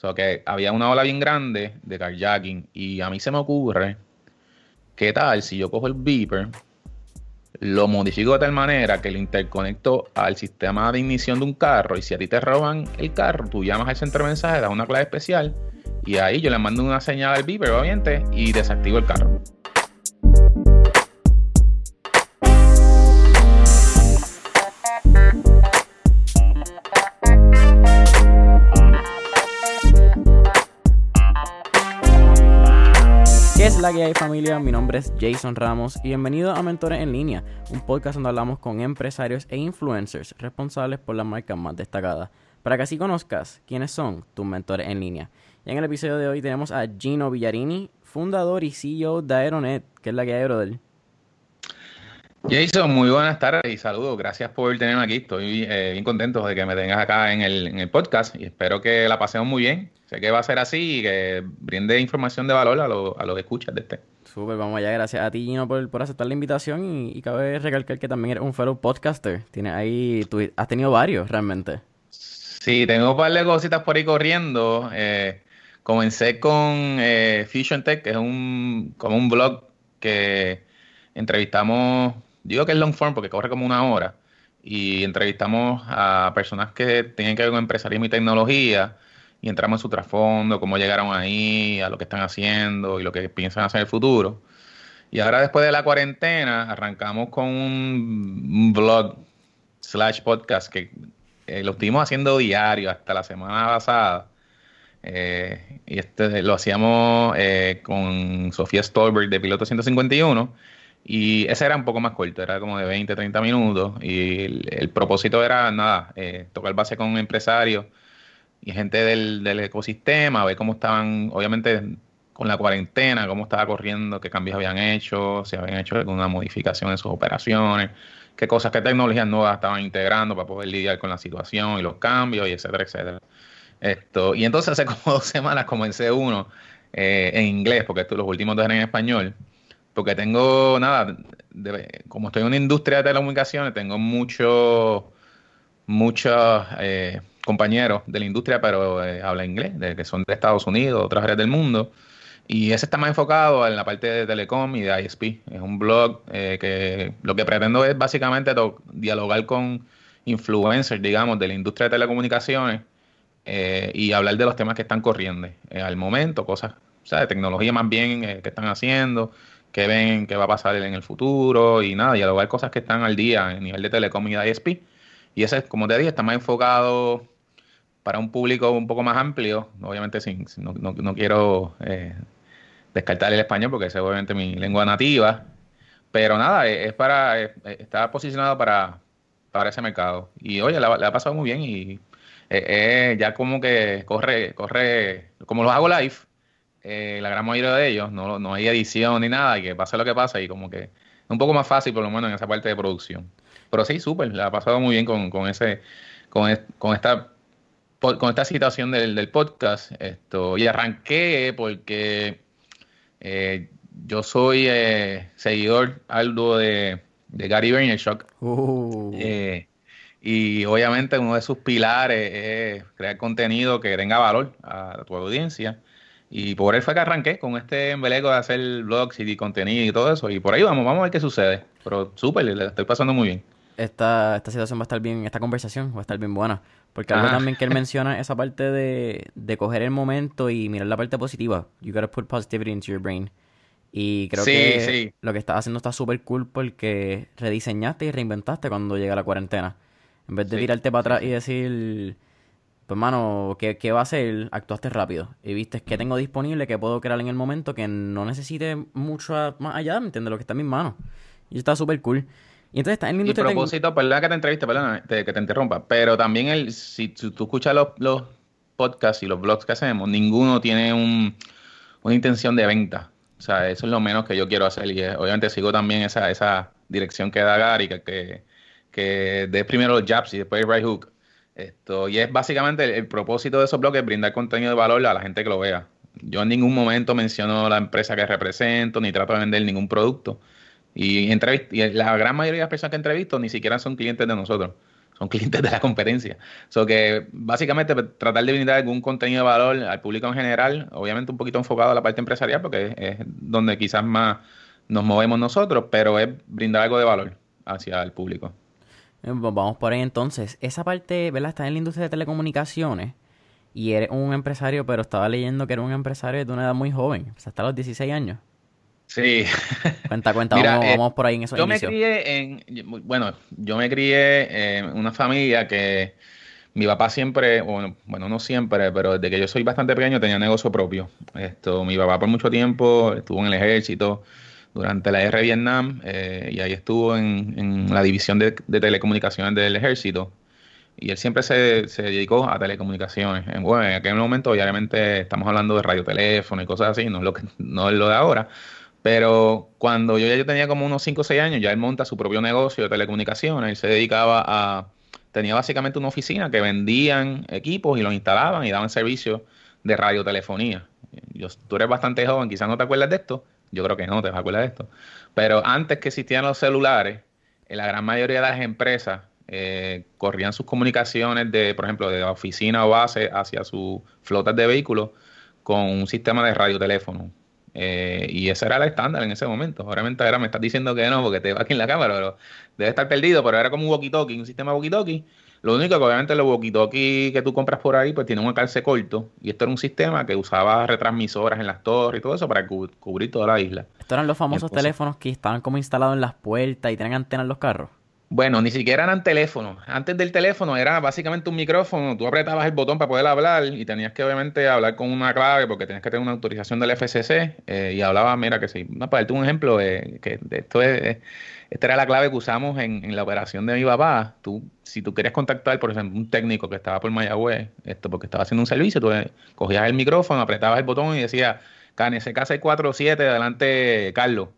O sea, que había una ola bien grande de carjacking y a mí se me ocurre, ¿qué tal si yo cojo el beeper, lo modifico de tal manera que lo interconecto al sistema de ignición de un carro y si a ti te roban el carro, tú llamas al centro de mensajes, das una clave especial y ahí yo le mando una señal al beeper, obviamente, y desactivo el carro. La hay familia? Mi nombre es Jason Ramos y bienvenido a Mentores en Línea, un podcast donde hablamos con empresarios e influencers responsables por las marcas más destacadas, para que así conozcas quiénes son tus mentores en línea. Y en el episodio de hoy tenemos a Gino Villarini, fundador y CEO de Aeronet, que es la que hay, brother. Jason, muy buenas tardes y saludos. Gracias por tenerme aquí. Estoy eh, bien contento de que me tengas acá en el, en el podcast y espero que la pasemos muy bien. Sé que va a ser así y que brinde información de valor a, lo, a los que escuchas de este. Súper, vamos allá. Gracias a ti, Gino, por, por aceptar la invitación y, y, cabe recalcar que también eres un fellow podcaster. Tienes ahí, tú has tenido varios realmente. Sí, tengo un par de cositas por ahí corriendo. Eh, comencé con eh, Fusion Tech, que es un, como un blog que entrevistamos, digo que es long form porque corre como una hora, y entrevistamos a personas que tienen que ver con empresarismo y tecnología y entramos en su trasfondo, cómo llegaron ahí, a lo que están haciendo y lo que piensan hacer en el futuro. Y ahora después de la cuarentena arrancamos con un, blog slash podcast que eh, lo estuvimos haciendo diario hasta la semana pasada. Eh, y este lo hacíamos eh, con Sofía Stolberg de Piloto 151. Y ese era un poco más corto, era como de 20, 30 minutos. Y el, propósito era, nada, eh, tocar base con empresarios y gente del, del, ecosistema, ver cómo estaban, obviamente con la cuarentena, cómo estaba corriendo, qué cambios habían hecho, si habían hecho alguna modificación en sus operaciones, qué cosas, qué tecnologías nuevas estaban integrando para poder lidiar con la situación y los cambios, y etcétera, etcétera. Esto, y entonces hace como dos semanas comencé uno eh, en inglés, porque estos, los últimos dos eran en español, porque tengo, nada, como estoy en una industria de telecomunicaciones, tengo muchos, muchos... Eh, compañeros de la industria, pero eh, habla inglés, de, que son de Estados Unidos, otras áreas del mundo. Y ese está más enfocado en la parte de telecom y de ISP. Es un blog eh, que lo que pretendo es básicamente dialogar con influencers, digamos, de la industria de telecomunicaciones eh, y hablar de los temas que están corriendo al momento, cosas, o sea, de tecnología más bien que están haciendo, que ven que va a pasar en el futuro y nada, dialogar cosas que están al día a nivel de telecom y de ISP. Y ese, como te dije, está más enfocado para un público un poco más amplio. Obviamente, sin, no, no, no, quiero eh, descartar el español porque es obviamente mi lengua nativa. Pero nada, es para es, está posicionado para, para ese mercado. Y oye, le, ha pasado muy bien y eh, eh, ya como que corre, corre, como los hago live, eh, la gran mayoría de ellos, no, no hay edición ni nada, y que pase lo que pasa y como que es un poco más fácil por lo menos en esa parte de producción. Pero sí, súper, le ha pasado muy bien con, con ese, con, con esta con esta situación del, del, podcast. Esto, y arranqué porque eh, yo soy eh, seguidor algo de, de Gary Vaynerchuk. Uh. Eh, y obviamente uno de sus pilares es crear contenido que tenga valor a tu audiencia. Y por él fue que arranqué con este embeleco de hacer blogs y contenido y todo eso. Y por ahí vamos, vamos a ver qué sucede. Pero súper, le estoy pasando muy bien. Esta, esta situación va a estar bien, esta conversación va a estar bien buena. Porque algo también que él menciona esa parte de, de coger el momento y mirar la parte positiva. You gotta put positivity into your brain. Y creo sí, que sí. lo que estás haciendo está súper cool porque rediseñaste y reinventaste cuando llega la cuarentena. En vez de sí, tirarte para atrás y decir, pues mano, ¿qué, ¿qué, va a hacer? Actuaste rápido. Y viste qué tengo disponible que puedo crear en el momento que no necesite mucho más allá, ¿me entiendes? Lo que está en mis manos. Y está súper cool. Y entonces está en la industria. Y propósito, perdona que te entreviste, perdona te, que te interrumpa, pero también el, si, si tú escuchas los, los, podcasts y los blogs que hacemos, ninguno tiene un, una intención de venta. O sea, eso es lo menos que yo quiero hacer. Y eh, obviamente sigo también esa, esa dirección que da Gary, que, que, que primero los jabs y después el right hook. Esto, y es básicamente el, el propósito de esos blogs es brindar contenido de valor a la gente que lo vea. Yo en ningún momento menciono la empresa que represento, ni trato de vender ningún producto. Y, y, la gran mayoría de las personas que entrevisto ni siquiera son clientes de nosotros. son clientes de la competencia. So que básicamente pues, tratar de brindar algún contenido de valor al público en general, obviamente un poquito enfocado a la parte empresarial, porque es, donde quizás más nos movemos nosotros, pero es brindar algo de valor hacia el público. Eh, vamos por ahí entonces. Esa parte, ¿verdad? Está en la industria de telecomunicaciones y eres un empresario, pero estaba leyendo que era un empresario de una edad muy joven, o sea, hasta los 16 años. Sí. Cuenta, cuenta, eh, vamos, por ahí en esos Yo me crié en, bueno, yo me crié en una familia que mi papá siempre, bueno, bueno, no siempre, pero desde que yo soy bastante pequeño tenía negocio propio. Esto, mi papá por mucho tiempo estuvo en el ejército durante la guerra de Vietnam eh, y ahí estuvo en, la división de, telecomunicaciones del ejército. Y él siempre se, dedicó a telecomunicaciones. En, bueno, en aquel momento, obviamente, estamos hablando de radioteléfono y cosas así, no es lo, que, no es lo de ahora pero cuando yo ya yo tenía como unos 5 o 6 años, ya él monta su propio negocio de telecomunicaciones. Él se dedicaba a. Tenía básicamente una oficina que vendían equipos y los instalaban y daban servicio de radiotelefonía. Yo, tú eres bastante joven, quizás no te acuerdas de esto. Yo creo que no te vas a acordar de esto. Pero antes que existían los celulares, en la gran mayoría de las empresas eh, corrían sus comunicaciones de, por ejemplo, de oficina o base hacia sus flotas de vehículos con un sistema de radioteléfono. Eh, y ese era el estándar en ese momento. Obviamente ahora me estás diciendo que no, porque te va aquí en la cámara, pero debe estar perdido, pero era como un walkie-talkie, un sistema walkie-talkie. Lo único que obviamente los walkie-talkie que tú compras por ahí, pues tiene un alcance corto. Y esto era un sistema que usaba retransmisoras en las torres y todo eso para cubrir toda la isla. Estos eran los famosos teléfonos que estaban como instalados en las puertas y tenían antenas en los carros. Bueno, ni siquiera eran teléfonos. Antes del teléfono era básicamente un micrófono. Tú apretabas el botón para poder hablar y tenías que obviamente hablar con una clave porque tenías que tener una autorización del FCC eh, y hablaba, mira que sí. No, para darte un ejemplo, eh, que esto es, esta era la clave que usamos en, la operación de mi papá. Tú, si tú querías contactar, por ejemplo, un técnico que estaba por Mayagüez, esto porque estaba haciendo un servicio, tú cogías el micrófono, apretabas el botón y decía, KNSK 647, adelante Carlos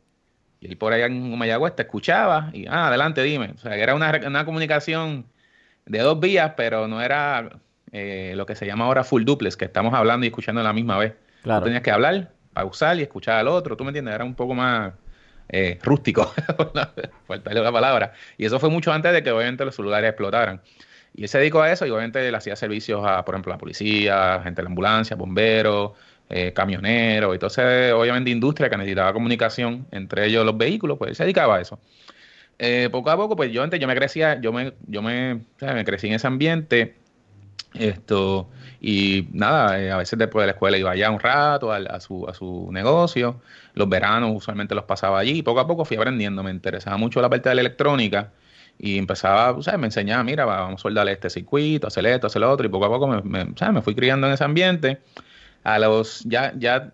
y él por allá en Mayagüez te escuchaba y, ah, adelante, dime. O sea, era una, comunicación de dos vías, pero no era eh, lo que se llama ahora full duplex, que estamos hablando y escuchando a la misma vez. Claro. Tú tenías que hablar, pausar y escuchar al otro, ¿tú me entiendes? Era un poco más eh, rústico, faltarle la palabra. Y eso fue mucho antes de que obviamente los celulares explotaran. Y él se dedicó a eso y obviamente le hacía servicios a, por ejemplo, a la policía, gente de la ambulancia, bomberos, eh, camioneros, entonces obviamente industria que necesitaba comunicación entre ellos los vehículos, pues se dedicaba a eso. Eh, poco a poco, pues yo antes yo me crecía, yo me, yo me, me crecí en ese ambiente, esto, y nada, eh, a veces después de la escuela iba allá un rato a, su, a su negocio, los veranos usualmente los pasaba allí, y poco a poco fui aprendiendo, me interesaba mucho la parte de la electrónica, y empezaba, ¿sabes? me enseñaba, mira, vamos a soldarle este circuito, hacer esto, hacer lo otro, y poco a poco me, me fui criando en ese ambiente a los, ya, ya,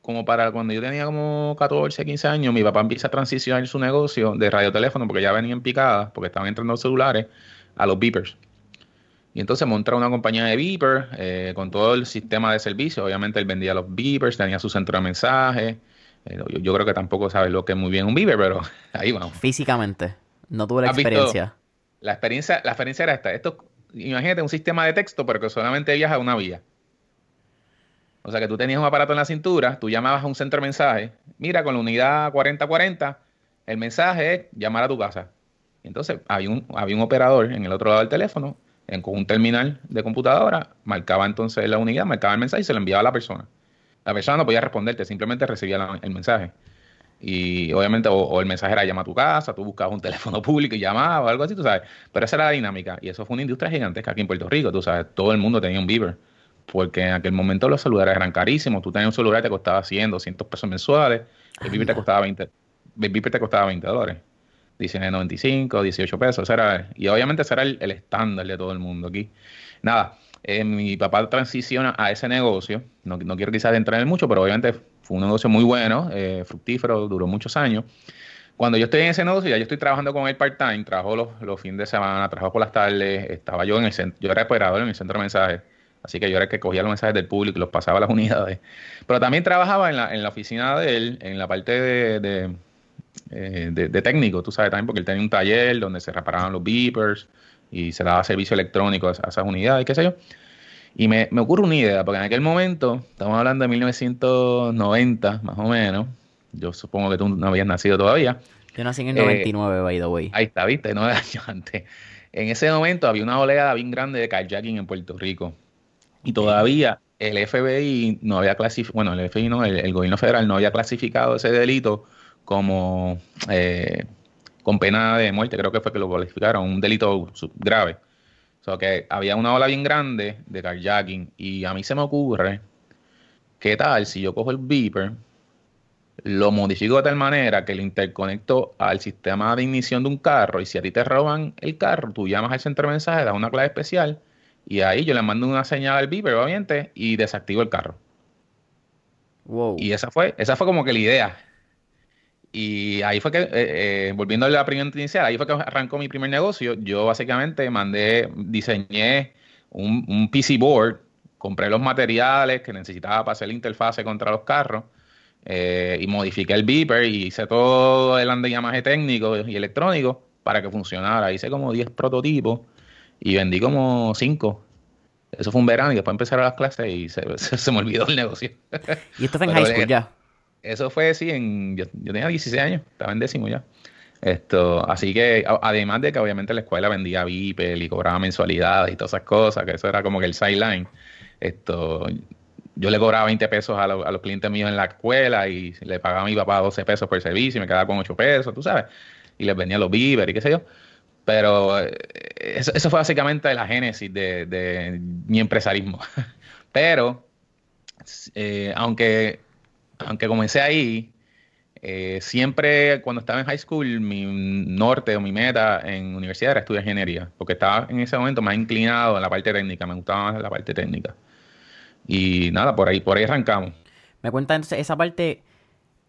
como para cuando yo tenía como 14, 15 años, mi papá empieza a transicionar su negocio de radioteléfono, porque ya venían picadas, porque estaban entrando los celulares, a los beepers. Y entonces monta una compañía de beepers eh, con todo el sistema de servicio. Obviamente él vendía los beepers, tenía su centro de mensajes. Eh, yo, creo que tampoco sabes lo que es muy bien un beeper, pero ahí vamos. Físicamente, no tuve la experiencia. La experiencia, la experiencia era esta. Esto, imagínate un sistema de texto, pero que solamente viaja una vía. O sea que tú tenías un aparato en la cintura, tú llamabas a un centro de mensaje, mira, con la unidad 4040, el mensaje es llamar a tu casa. entonces había un, había un operador en el otro lado del teléfono, en, con un terminal de computadora, marcaba entonces la unidad, marcaba el mensaje y se lo enviaba a la persona. La persona no podía responderte, simplemente recibía el mensaje. Y obviamente, o, el mensaje era llama a tu casa, tú buscabas un teléfono público y llamabas o algo así, tú sabes. Pero esa era la dinámica. Y eso fue una industria gigantesca aquí en Puerto Rico, tú sabes. Todo el mundo tenía un Beaver porque en aquel momento los celulares eran carísimos. Tú tenías un celular que te costaba 100, 200 pesos mensuales, el Viper te costaba 20, el te costaba 20 dólares. 19.95, 18 pesos. Era, y obviamente ese era el, estándar de todo el mundo aquí. Nada, eh, mi papá transiciona a ese negocio. No, no, quiero quizás entrar en mucho, pero obviamente fue un negocio muy bueno, eh, fructífero, duró muchos años. Cuando yo estoy en ese negocio, ya yo estoy trabajando con él part-time, trabajo los, los, fines de semana, trabajo por las tardes, estaba yo en el centro, yo era operador en el centro de mensajes Así que yo era el que cogía los mensajes del público y los pasaba a las unidades. Pero también trabajaba en la, en la oficina de él, en la parte de, de, eh, técnico, tú sabes, también porque él tenía un taller donde se reparaban los beepers y se daba servicio electrónico a, esas unidades, qué sé yo. Y me, me, ocurre una idea, porque en aquel momento, estamos hablando de 1990, más o menos, yo supongo que tú no habías nacido todavía. Yo nací en el 99, eh, by the way. Ahí está, viste, nueve años antes. en ese momento había una oleada bien grande de carjacking en Puerto Rico. Y todavía el FBI no había clasificado, bueno, el FBI no, el, gobierno federal no había clasificado ese delito como eh, con pena de muerte, creo que fue que lo calificaron, un delito grave. O sea, que había una ola bien grande de carjacking y a mí se me ocurre, ¿qué tal si yo cojo el beeper, lo modifico de tal manera que lo interconecto al sistema de ignición de un carro y si a ti te roban el carro, tú llamas al centro de mensajes, das una clave especial y ahí yo le mando una señal al beeper, obviamente, y desactivo el carro. Wow. Y esa fue, esa fue como que la idea. Y ahí fue que, eh, eh, volviendo a la primera inicial, ahí fue que arrancó mi primer negocio. Yo básicamente mandé, diseñé un, un PC board, compré los materiales que necesitaba para hacer la interfase contra los carros eh, y modifiqué el beeper y hice todo el andamiaje técnico y electrónico para que funcionara. Hice como 10 prototipos y vendí como 5. Eso fue un verano y después empezaron las clases y se, me olvidó el negocio. ¿Y esto fue en high school ya? Eso fue, sí, en, yo, tenía 16 años, estaba en décimo ya. Esto, así que, además de que obviamente la escuela vendía Beeper y cobraba mensualidades y todas esas cosas, que eso era como que el sideline. Esto, yo le cobraba 20 pesos a, los clientes míos en la escuela y le pagaba a mi papá 12 pesos por servicio y me quedaba con 8 pesos, tú sabes. Y les vendía los víveres y qué sé yo. Pero eh, eso, fue básicamente la génesis de, mi empresarismo. Pero, eh, aunque, aunque comencé ahí, eh, siempre cuando estaba en high school, mi norte o mi meta en universidad era estudiar ingeniería, porque estaba en ese momento más inclinado en la parte técnica, me gustaba más la parte técnica. Y nada, por ahí, por ahí arrancamos. Me cuenta entonces esa parte.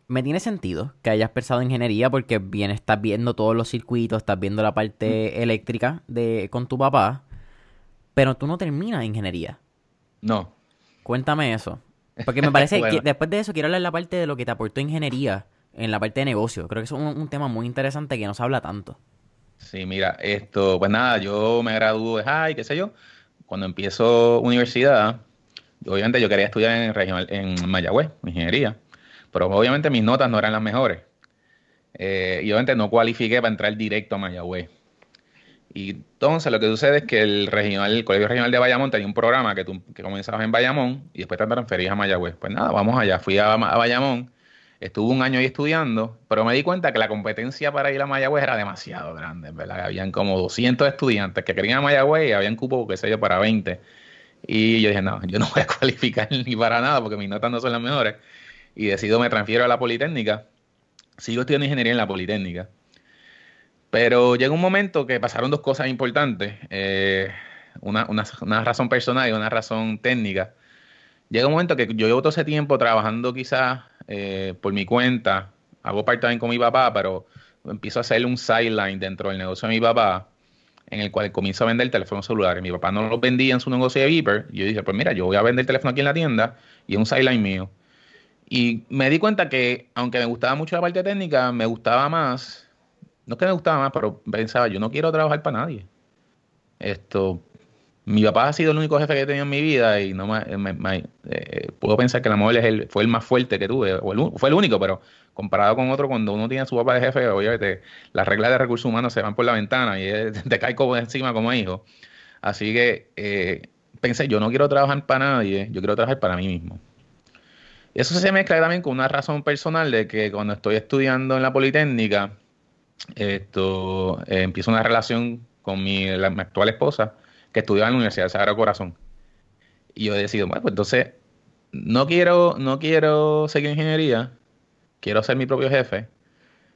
Me tiene sentido que hayas pensado en ingeniería porque bien estás viendo todos los circuitos, estás viendo la parte mm. eléctrica de con tu papá, pero tú no terminas ingeniería. No. Cuéntame eso. Porque me parece que después de eso quiero hablar de la parte de lo que te aportó ingeniería en la parte de negocio. Creo que es un, tema muy interesante que no se habla tanto. Sí, mira, esto, pues nada, yo me graduó de high, qué sé yo. Cuando empiezo universidad, obviamente yo quería estudiar en, regional, en Mayagüez, ingeniería, pero obviamente mis notas no eran las mejores. Eh, y obviamente no cualifiqué para entrar directo a Mayagüez. Y entonces lo que sucede es que el regional, el Colegio Regional de Bayamón tenía un programa que tú que comenzabas en Bayamón y después te transferías a Mayagüez. Pues nada, vamos allá. Fui a, Bayamón, estuve un año ahí estudiando, pero me di cuenta que la competencia para ir a Mayagüez era demasiado grande, ¿verdad? Habían como 200 estudiantes que querían a Mayagüez y habían cupo, qué sé yo, para 20. Y yo dije, no, yo no voy a cualificar ni para nada porque mis notas no son las mejores. Y decido, me transfiero a la Politécnica. Sigo estudiando ingeniería en la Politécnica. Pero llega un momento que pasaron dos cosas importantes. Eh, una, razón personal y una razón técnica. Llega un momento que yo llevo todo ese tiempo trabajando quizás eh, por mi cuenta. Hago part-time con mi papá, pero empiezo a hacer un sideline dentro del negocio de mi papá en el cual comienzo a vender teléfonos celulares. Mi papá no los vendía en su negocio de Viper. Y yo dije, pues mira, yo voy a vender el teléfono aquí en la tienda y es un sideline mío. Y me di cuenta que, aunque me gustaba mucho la parte técnica, me gustaba más, no es que me gustaba más, pero pensaba, yo no quiero trabajar para nadie. Esto, mi papá ha sido el único jefe que he tenido en mi vida y no me, eh, puedo pensar que la móvil es el, fue el más fuerte que tuve, o fue el único, pero comparado con otro, cuando uno tiene a su papá de jefe, oye, las reglas de recursos humanos se van por la ventana y te cae como encima como hijo. Así que eh, pensé, yo no quiero trabajar para nadie, yo quiero trabajar para mí mismo. Eso se mezcla también con una razón personal de que cuando estoy estudiando en la Politécnica, esto eh, empiezo una relación con mi, actual esposa, que estudiaba en la Universidad de Sagrado Corazón. Y yo he decidido, bueno, pues entonces no quiero, no quiero seguir ingeniería, quiero ser mi propio jefe.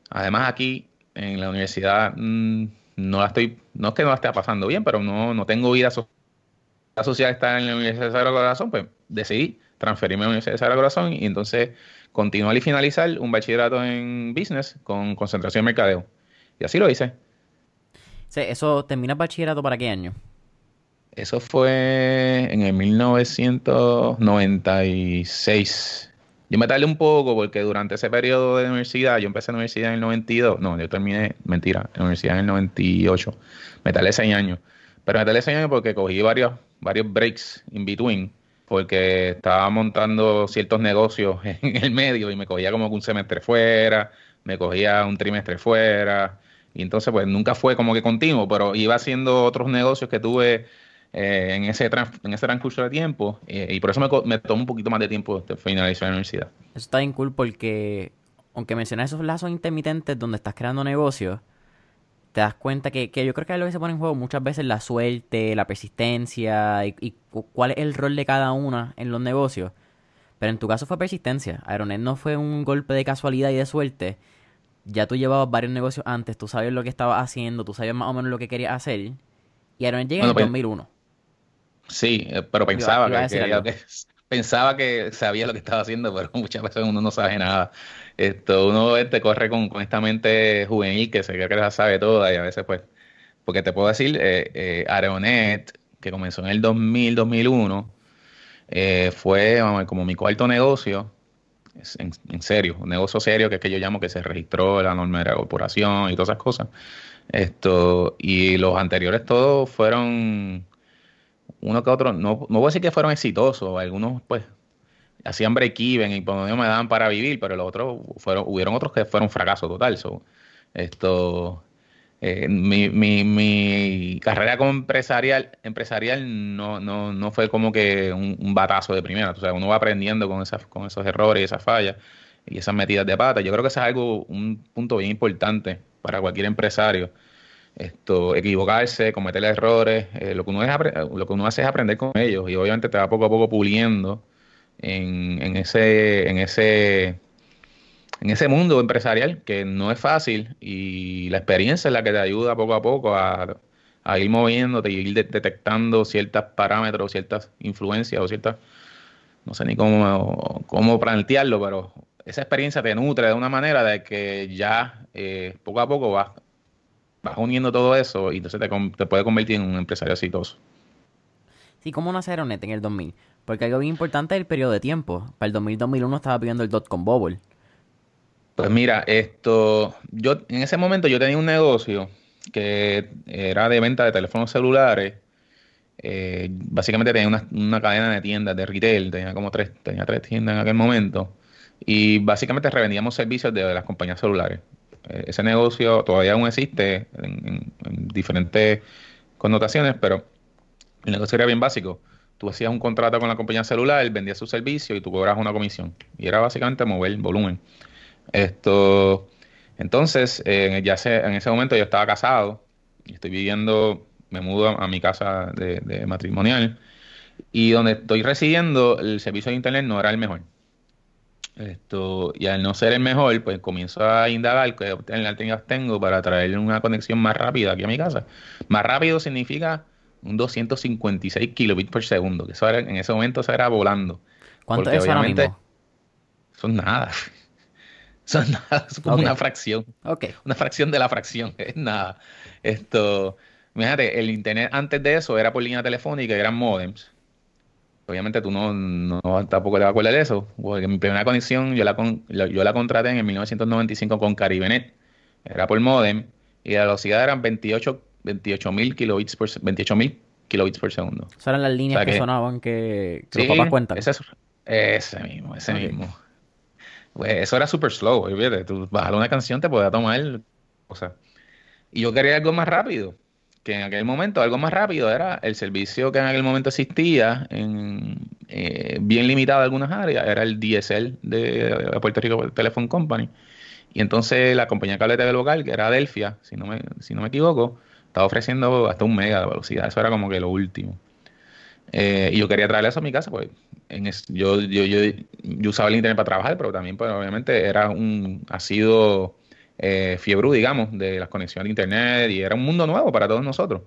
Además, aquí en la universidad mm, no la estoy, no es que no la esté pasando bien, pero no, no tengo vida social. La social está en la Universidad de Sagrado Corazón, pues decidí transferirme a la Universidad de Sagrado Corazón y entonces continuar y finalizar un bachillerato en business con concentración en mercadeo. Y así lo hice. Sí, ¿Eso termina bachillerato para qué año? Eso fue en el 1996. Yo me tardé un poco porque durante ese periodo de universidad, yo empecé en la universidad en el 92, no, yo terminé, mentira, en la universidad en el 98, me tardé seis años. Pero me tardé seis años porque cogí varios, varios breaks in between, porque estaba montando ciertos negocios en el medio y me cogía como un semestre fuera, me cogía un trimestre fuera, Y entonces, pues nunca fue como que continuo, pero iba haciendo otros negocios que tuve eh, en, ese en ese transcurso de tiempo. Eh, y por eso me, me tomó un poquito más de tiempo finalizar la universidad. Eso está bien cool porque, aunque mencionas esos lazos intermitentes donde estás creando negocios, te das cuenta que, que, yo creo que es lo que se pone en juego muchas veces la suerte, la persistencia y, cuál es el rol de cada una en los negocios. Pero en tu caso fue persistencia. Aeronet no fue un golpe de casualidad y de suerte. Ya tú llevabas varios negocios antes, tú sabías lo que estabas haciendo, tú sabías más o menos lo que querías hacer. Y Aeronet llega en el 2001. Pues, sí, eh, pero pensaba que, pensaba que sabía lo que estaba haciendo, pero muchas veces uno no sabe nada. Esto, uno te corre con, esta mente juvenil que se cree que la sabe toda y a veces pues, porque te puedo decir, eh, eh Aeronet, que comenzó en el 2000, 2001, eh, fue como mi cuarto negocio, en, serio, un negocio serio que es que yo llamo que se registró la norma de la corporación y todas esas cosas. Esto, y los anteriores todos fueron uno que otro, no, no voy a decir que fueron exitosos, algunos pues hacían break-even y por medio me daban para vivir, pero los otros fueron, hubieron otros que fueron fracaso total. esto, eh, mi, carrera como empresarial, empresarial no, no, no fue como que un, batazo de primera. O sea, uno va aprendiendo con, esas, con esos errores y esas fallas y esas metidas de pata. Yo creo que eso es algo, un punto bien importante para cualquier empresario. Esto, equivocarse, cometer errores, eh, lo, que uno es, lo que uno hace es aprender con ellos y obviamente te va poco a poco puliendo en, ese, en ese en ese mundo empresarial que no es fácil y la experiencia es la que te ayuda poco a poco a, ir moviéndote y ir detectando ciertos parámetros, ciertas influencias o ciertas, no sé ni cómo, cómo plantearlo, pero esa experiencia te nutre de una manera de que ya eh, poco a poco vas, vas uniendo todo eso y entonces te, te puede convertir en un empresario exitoso. Sí, ¿cómo nace Aeronet en el 2000? Porque algo bien importante es el periodo de tiempo. Para el 2000-2001 estaba pidiendo el dot-com bubble. Pues mira, esto, yo en ese momento yo tenía un negocio que era de venta de teléfonos celulares. Eh, básicamente tenía una, cadena de tiendas de retail, tenía como tres, tenía tres tiendas en aquel momento. Y básicamente revendíamos servicios de, las compañías celulares. Eh, ese negocio todavía aún existe en diferentes connotaciones, pero el negocio era bien básico tú hacías un contrato con la compañía celular, vendías su servicio y tú cobras una comisión. Y era básicamente mover volumen. Esto, entonces, eh, ya en ese momento yo estaba casado estoy viviendo, me mudo a, mi casa de, matrimonial y donde estoy residiendo, el servicio de internet no era el mejor. Esto, y al no ser el mejor, pues comienzo a indagar qué alternativas tengo para traer una conexión más rápida aquí a mi casa. Más rápido significa un 256 kilobits por segundo, que eso en ese momento eso era volando. ¿Cuánto es eso ahora mismo? Son nada. Son nada, es como una fracción. Okay. Una fracción de la fracción, es nada. Esto, fíjate, el internet antes de eso era por línea telefónica, eran modems. Obviamente tú no, no tampoco te vas a acordar de eso, porque mi primera conexión yo la, yo la contraté en el 1995 con Caribenet. Era por modem y la velocidad eran 28 28.000 kilobits por, 28 kilobits por segundo. Esas eran las líneas que, sonaban que, los papás cuentan. Ese, ese mismo, ese mismo. Pues eso era super slow, tú bajar una canción te podía tomar, o sea, y yo quería algo más rápido, que en aquel momento algo más rápido era el servicio que en aquel momento existía, en, eh, bien limitado en algunas áreas, era el DSL de Puerto Rico Telephone Company. Y entonces la compañía de cable TV local, que era Adelphia, si no me, si no me equivoco, estaba ofreciendo hasta un mega de velocidad. Eso era como que lo último. Eh, y yo quería traerle eso a mi casa, pues en yo, yo, yo, usaba el internet para trabajar, pero también, pues obviamente, era un, ha sido eh, fiebre, digamos, de las conexiones de internet y era un mundo nuevo para todos nosotros.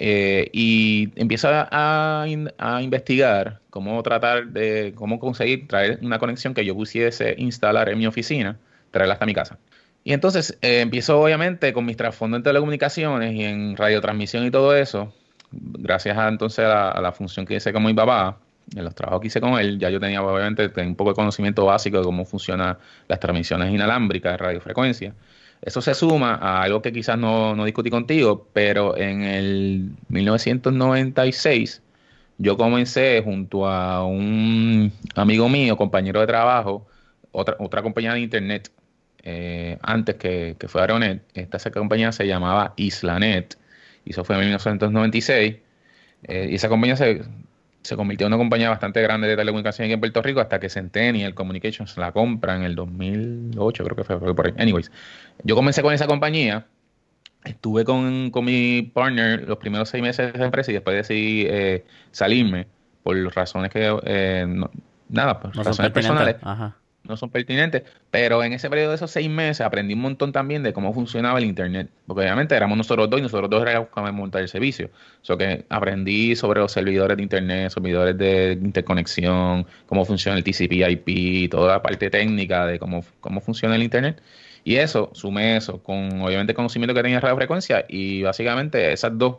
Eh, y empiezo a, a, investigar cómo tratar de, cómo conseguir traer una conexión que yo pusiese instalar en mi oficina, traerla hasta mi casa. Y entonces eh, empiezo obviamente con mis trasfondos en telecomunicaciones y en radiotransmisión y todo eso, gracias a entonces a la, función que hice con mi papá, en los trabajos que hice con él, ya yo tenía obviamente un poco de conocimiento básico de cómo funcionan las transmisiones inalámbricas de radiofrecuencia. Eso se suma a algo que quizás no, no discutí contigo, pero en el 1996 yo comencé junto a un amigo mío, compañero de trabajo, otra, otra compañía de internet eh, antes que, que fue Aeronet, esta compañía se llamaba Islanet, y eso fue en 1996, eh, y esa compañía se, se convirtió en una compañía bastante grande de telecomunicaciones aquí en Puerto Rico hasta que Centennial Communications la compra en el 2008, creo que fue, por ahí. Anyways, yo comencé con esa compañía, estuve con, mi partner los primeros seis meses de esa empresa y después decidí eh, salirme por razones que, eh, nada, por razones personales. Ajá no son pertinentes, pero en ese periodo de esos seis meses aprendí un montón también de cómo funcionaba el Internet, porque obviamente éramos nosotros dos y nosotros dos éramos que montar el servicio. So que aprendí sobre los servidores de Internet, servidores de interconexión, cómo funciona el TCP/IP, toda la parte técnica de cómo, cómo funciona el Internet. Y eso, sumé eso, con obviamente conocimiento que tenía radiofrecuencia y básicamente esas dos,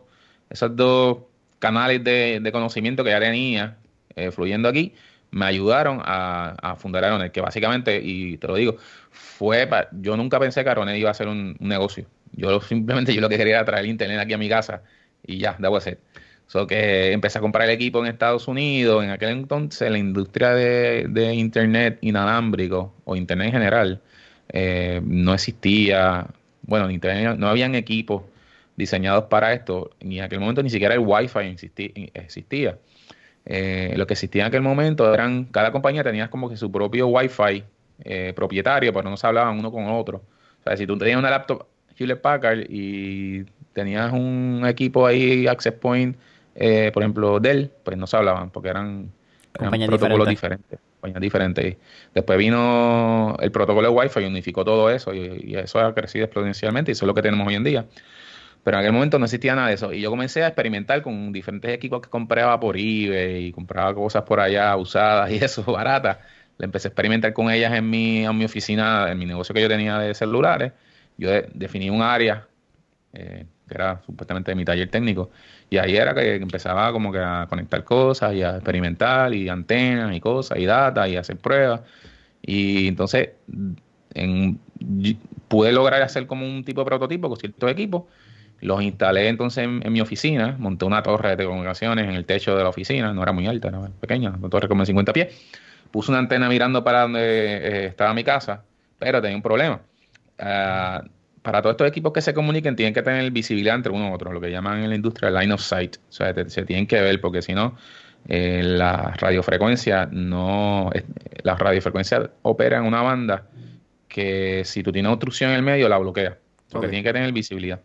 esos dos canales de, de conocimiento que ya tenía eh, fluyendo aquí, me ayudaron a, fundar Aronet, que básicamente, y te lo digo, fue, yo nunca pensé que Aronet iba a ser un, negocio. Yo simplemente yo lo que quería era traer internet aquí a mi casa y ya, debo hacer. So que empecé a comprar el equipo en Estados Unidos. En aquel entonces la industria de, internet inalámbrico o internet en general eh, no existía. Bueno, internet, no habían equipos diseñados para esto. Ni en aquel momento ni siquiera el Wi-Fi existía. Eh, lo que existía en aquel momento eran, cada compañía tenía como que su propio Wi-Fi eh, propietario, pero no se hablaban uno con otro. O sea, si tú tenías una laptop Hewlett Packard y tenías un equipo ahí, Access Point, eh, por ejemplo, Dell, pues no se hablaban porque eran, protocolos diferentes. Compañías diferentes. Después vino el protocolo de Wi-Fi y unificó todo eso y, y eso ha crecido exponencialmente y eso es lo que tenemos hoy en día. Pero en aquel momento no existía nada de eso. Y yo comencé a experimentar con diferentes equipos que compraba por eBay y compraba cosas por allá usadas y eso, baratas. Le empecé a experimentar con ellas en mi, en mi oficina, en mi negocio que yo tenía de celulares. Yo definí un área eh, que era supuestamente mi taller técnico. Y ahí era que empezaba como que a conectar cosas y a experimentar y antenas y cosas y data y hacer pruebas. Y entonces en, pude lograr hacer como un tipo de prototipo con ciertos equipos los instalé entonces en, mi oficina, monté una torre de telecomunicaciones en el techo de la oficina, no era muy alta, era pequeña, una torre como de 50 pies. Puse una antena mirando para donde eh, estaba mi casa, pero tenía un problema. Ah, para todos estos equipos que se comuniquen, tienen que tener visibilidad entre uno y otro, lo que llaman en la industria line of sight. O sea, se tienen que ver, porque si no, eh, la radiofrecuencia no. la radiofrecuencia opera en una banda que si tú tienes obstrucción en el medio, la bloquea. Porque tiene que tener visibilidad.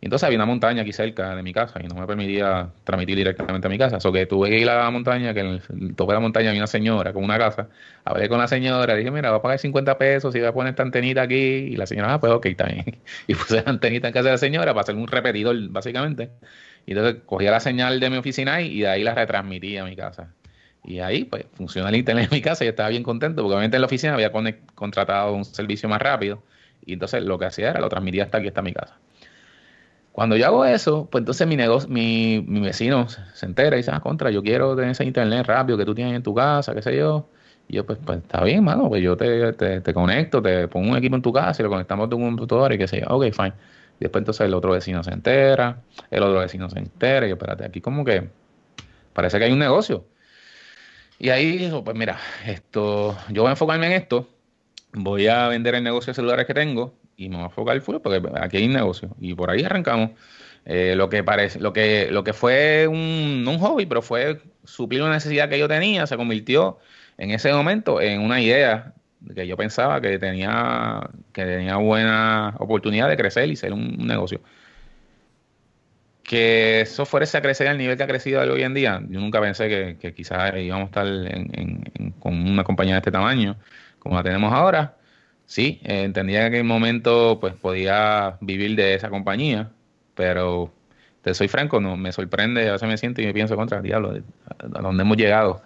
Y entonces había una montaña aquí cerca de mi casa y no me permitía transmitir directamente a mi casa. O que tuve que ir a la montaña, que en el de la montaña había una señora con una casa. Hablé con la señora, dije, mira, voy a pagar 50 pesos y voy a poner esta antenita aquí. Y la señora, ah, pues ok, también. Y puse la antenita en casa de la señora para hacer un repetidor, básicamente. Y entonces cogía la señal de mi oficina y de ahí la retransmitía a mi casa. Y ahí, pues, funciona el internet en mi casa y estaba bien contento porque obviamente en la oficina había contratado un servicio más rápido. Y entonces lo que hacía era lo transmitía hasta aquí, hasta mi casa. Cuando yo hago eso, pues entonces mi negocio, mi, mi vecino se entera y dice, ah, contra, yo quiero tener ese internet rápido que tú tienes en tu casa, qué sé yo. Y yo, pues, pues está bien, mano, pues yo te, te, conecto, te pongo un equipo en tu casa y lo conectamos a un computador y qué sé yo. Ok, fine. Después entonces el otro vecino se entera, el otro vecino se entera y yo, espérate, aquí como que parece que hay un negocio. Y ahí pues mira, esto, yo voy a enfocarme en esto, voy a vender el negocio de celulares que tengo y me voy a enfocar full porque aquí hay negocio. Y por ahí arrancamos. Eh, lo que parece, lo que, lo que fue un, un hobby, pero fue suplir una necesidad que yo tenía, se convirtió en ese momento en una idea que yo pensaba que tenía, que tenía buena oportunidad de crecer y ser un, negocio. Que eso fuese a crecer al nivel que ha crecido hoy en día, yo nunca pensé que quizás íbamos a estar con una compañía de este tamaño como la tenemos ahora, sí, eh, entendía que en aquel momento pues podía vivir de esa compañía, pero te soy franco, no me sorprende, a veces me siento y me pienso contra diablo, a dónde hemos llegado.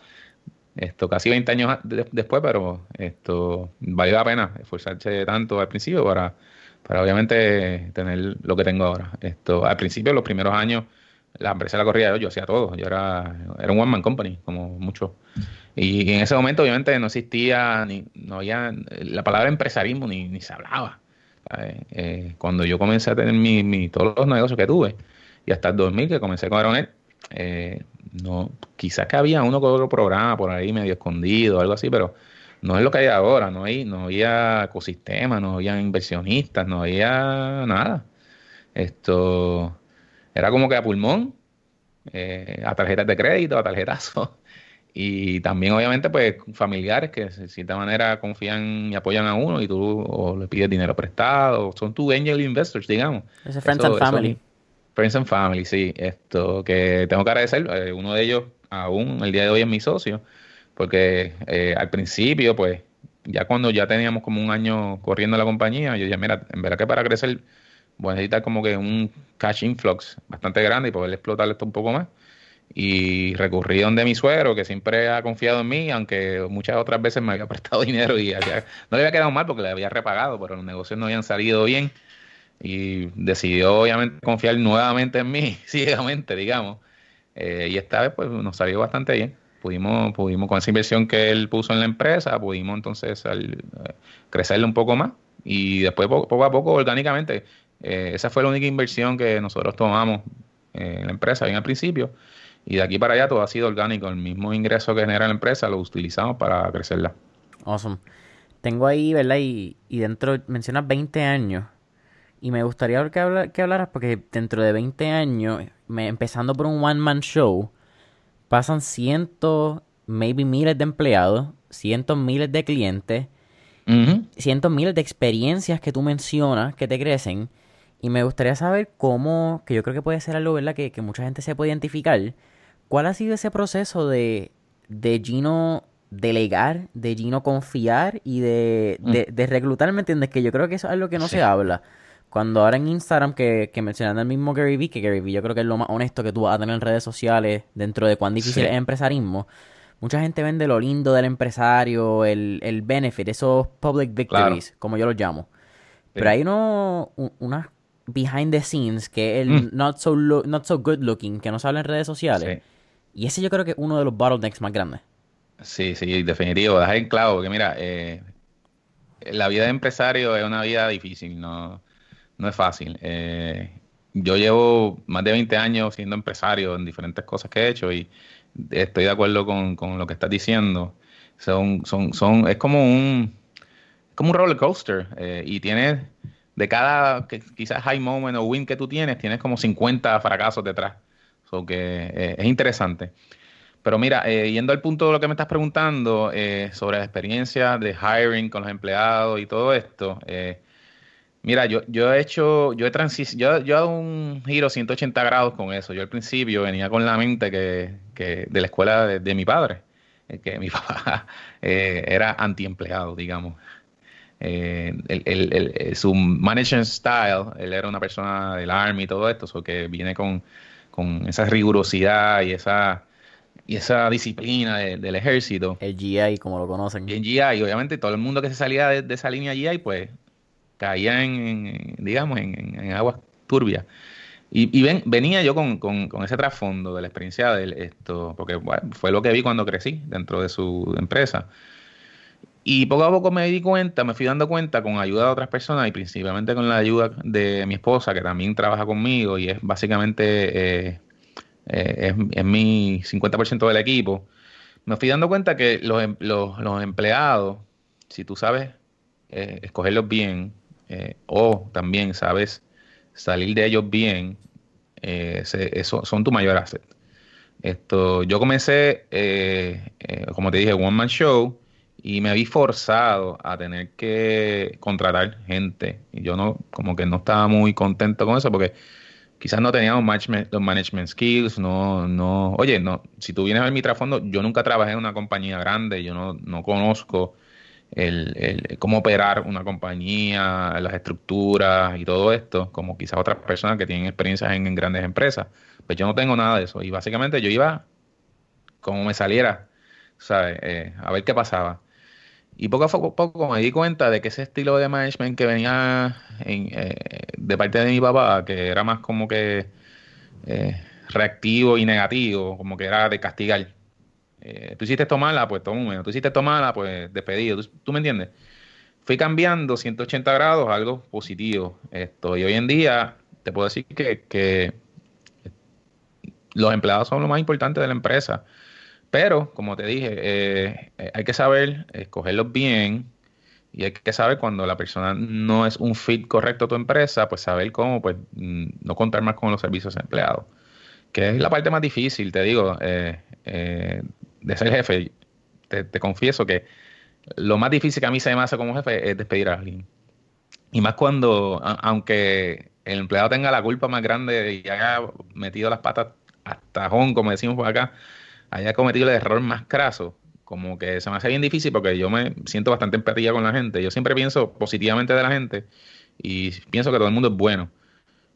Esto casi 20 años después, pero esto valió la pena esforzarse tanto al principio para, para obviamente tener lo que tengo ahora. Esto al principio, los primeros años, la empresa la corría yo, yo hacía todo, yo era, era un one man company, como mucho. Y en ese momento obviamente no existía, ni, no había, la palabra empresarismo ni, ni se hablaba. Eh, cuando yo comencé a tener mi, mi, todos los negocios que tuve, y hasta el 2000 que comencé con Aeronet, eh, no, quizás que había uno con otro programa por ahí medio escondido, algo así, pero no es lo que hay ahora, no, hay, no había ecosistema, no había inversionistas, no había nada. Esto era como que a pulmón, eh, a tarjetas de crédito, a tarjetazo. Y también, obviamente, pues familiares que de cierta manera confían y apoyan a uno y tú o le pides dinero prestado, son tus angel investors, digamos. Ese friends and family. friends and family, sí. Esto que tengo que agradecer, eh, uno de ellos aún el día de hoy es mi socio, porque eh, al principio, pues, ya cuando ya teníamos como un año corriendo la compañía, yo dije, mira, en verdad que para crecer voy a necesitar como que un cash influx bastante grande y poder explotar esto un poco más y recurrí donde mi suegro, que siempre ha confiado en mí, aunque muchas otras veces me había prestado dinero y no le había quedado mal porque le había repagado, pero los negocios no habían salido bien y decidió obviamente confiar nuevamente en mí, ciegamente, digamos. Eh, y esta vez pues nos salió bastante bien. Pudimos, pudimos con esa inversión que él puso en la empresa, pudimos entonces eh, crecerle un poco más y después poco, a poco orgánicamente. Eh, esa fue la única inversión que nosotros tomamos en la empresa bien al principio y de aquí para allá todo ha sido orgánico. El mismo ingreso que genera la empresa lo utilizamos para crecerla. Awesome. Tengo ahí, ¿verdad? Y, y dentro, mencionas 20 años. Y me gustaría que, que hablaras porque dentro de 20 años, me, empezando por un one-man show, pasan cientos, maybe miles de empleados, cientos miles de clientes, cientos miles de experiencias que tú mencionas que te crecen. Y me gustaría saber cómo, que yo creo que puede ser algo, ¿verdad? Que, que mucha gente se puede identificar ¿Cuál ha sido ese proceso de, de Gino delegar, de Gino confiar y de, mm. de, reclutar? ¿Me entiendes? Que yo creo que eso es algo que no se habla. Cuando ahora en Instagram, que, que mencionan el mismo Gary Vee, que Gary Vee yo creo que es lo más honesto que tú vas a tener en redes sociales dentro de cuán difícil es empresarismo. Mucha gente vende lo lindo del empresario, el, el benefit, esos public victories, como yo los llamo. Pero hay uno, unas behind the scenes que es el mm. not, so not so good looking, que no se habla en redes sociales. Y ese yo creo que es uno de los bottlenecks más grandes. Sí, sí, definitivo. Dejar en clavo, porque mira, eh, la vida de empresario es una vida difícil, no, no es fácil. Eh, yo llevo más de 20 años siendo empresario en diferentes cosas que he hecho y estoy de acuerdo con, lo que estás diciendo. Son, son, son, es como un, como un roller coaster eh, y tienes de cada quizás high moment o win que tú tienes, tienes como 50 fracasos detrás que eh, es interesante. Pero mira, eh, yendo al punto de lo que me estás preguntando eh, sobre la experiencia de hiring con los empleados y todo esto, mira, yo, yo he hecho, yo he transis yo, yo he dado un giro 180 grados con eso. Yo al principio venía con la mente que, que de la escuela de, mi padre, que mi papá era antiempleado, digamos. El, el, su management style, él era una persona del Army y todo esto, so que viene con con esa rigurosidad y esa y esa disciplina del ejército. El GI, como lo conocen. Y GI, obviamente todo el mundo que se salía de, esa línea GI, pues caía en, digamos, en, aguas turbias. Y, ven, venía yo con, ese trasfondo de la experiencia de esto, porque fue lo que vi cuando crecí dentro de su empresa. Y poco a poco me di cuenta, me fui dando cuenta con ayuda de otras personas y principalmente con la ayuda de mi esposa, que también trabaja conmigo y es básicamente eh, eh, es, mi 50% del equipo. Me fui dando cuenta que los, em, los, empleados, si tú sabes eh, escogerlos bien o también sabes salir de ellos bien, eso son tu mayor asset. Esto, yo comencé, como te dije, One Man Show y me vi forzado a tener que contratar gente. Y yo no, como que no estaba muy contento con eso porque quizás no teníamos los management skills, no, no, oye, no, si tú vienes a ver mi trasfondo, yo nunca trabajé en una compañía grande, yo no, no conozco el, el, cómo operar una compañía, las estructuras y todo esto, como quizás otras personas que tienen experiencias en, grandes empresas. Pues yo no tengo nada de eso. Y básicamente yo iba como me saliera, ¿sabes? Eh, a ver qué pasaba. Y poco a poco me di cuenta de que ese estilo de management que venía eh, de parte de mi papá, que era más como que eh, reactivo y negativo, como que era de castigar. Eh, tú hiciste esto mala, pues toma un Tú hiciste esto mala, pues despedido. ¿Tú, me entiendes? Fui cambiando 180 grados a algo positivo. Esto, y hoy en día te puedo decir que, que los empleados son lo más importante de la empresa Pero, como te dije, eh, eh, hay que saber escogerlos bien y hay que saber cuando la persona no es un fit correcto a tu empresa, pues saber cómo pues mm, no contar más con los servicios empleados. Que es la parte más difícil, te digo, de ser jefe. Te, te, confieso que lo más difícil que a mí se me hace como jefe es despedir a alguien. Y más cuando, aunque el empleado tenga la culpa más grande y haya metido las patas hasta jón, como decimos por acá, haya cometido el error más craso, como que se me hace bien difícil porque yo me siento bastante empatía con la gente. Yo siempre pienso positivamente de la gente y pienso que todo el mundo es bueno.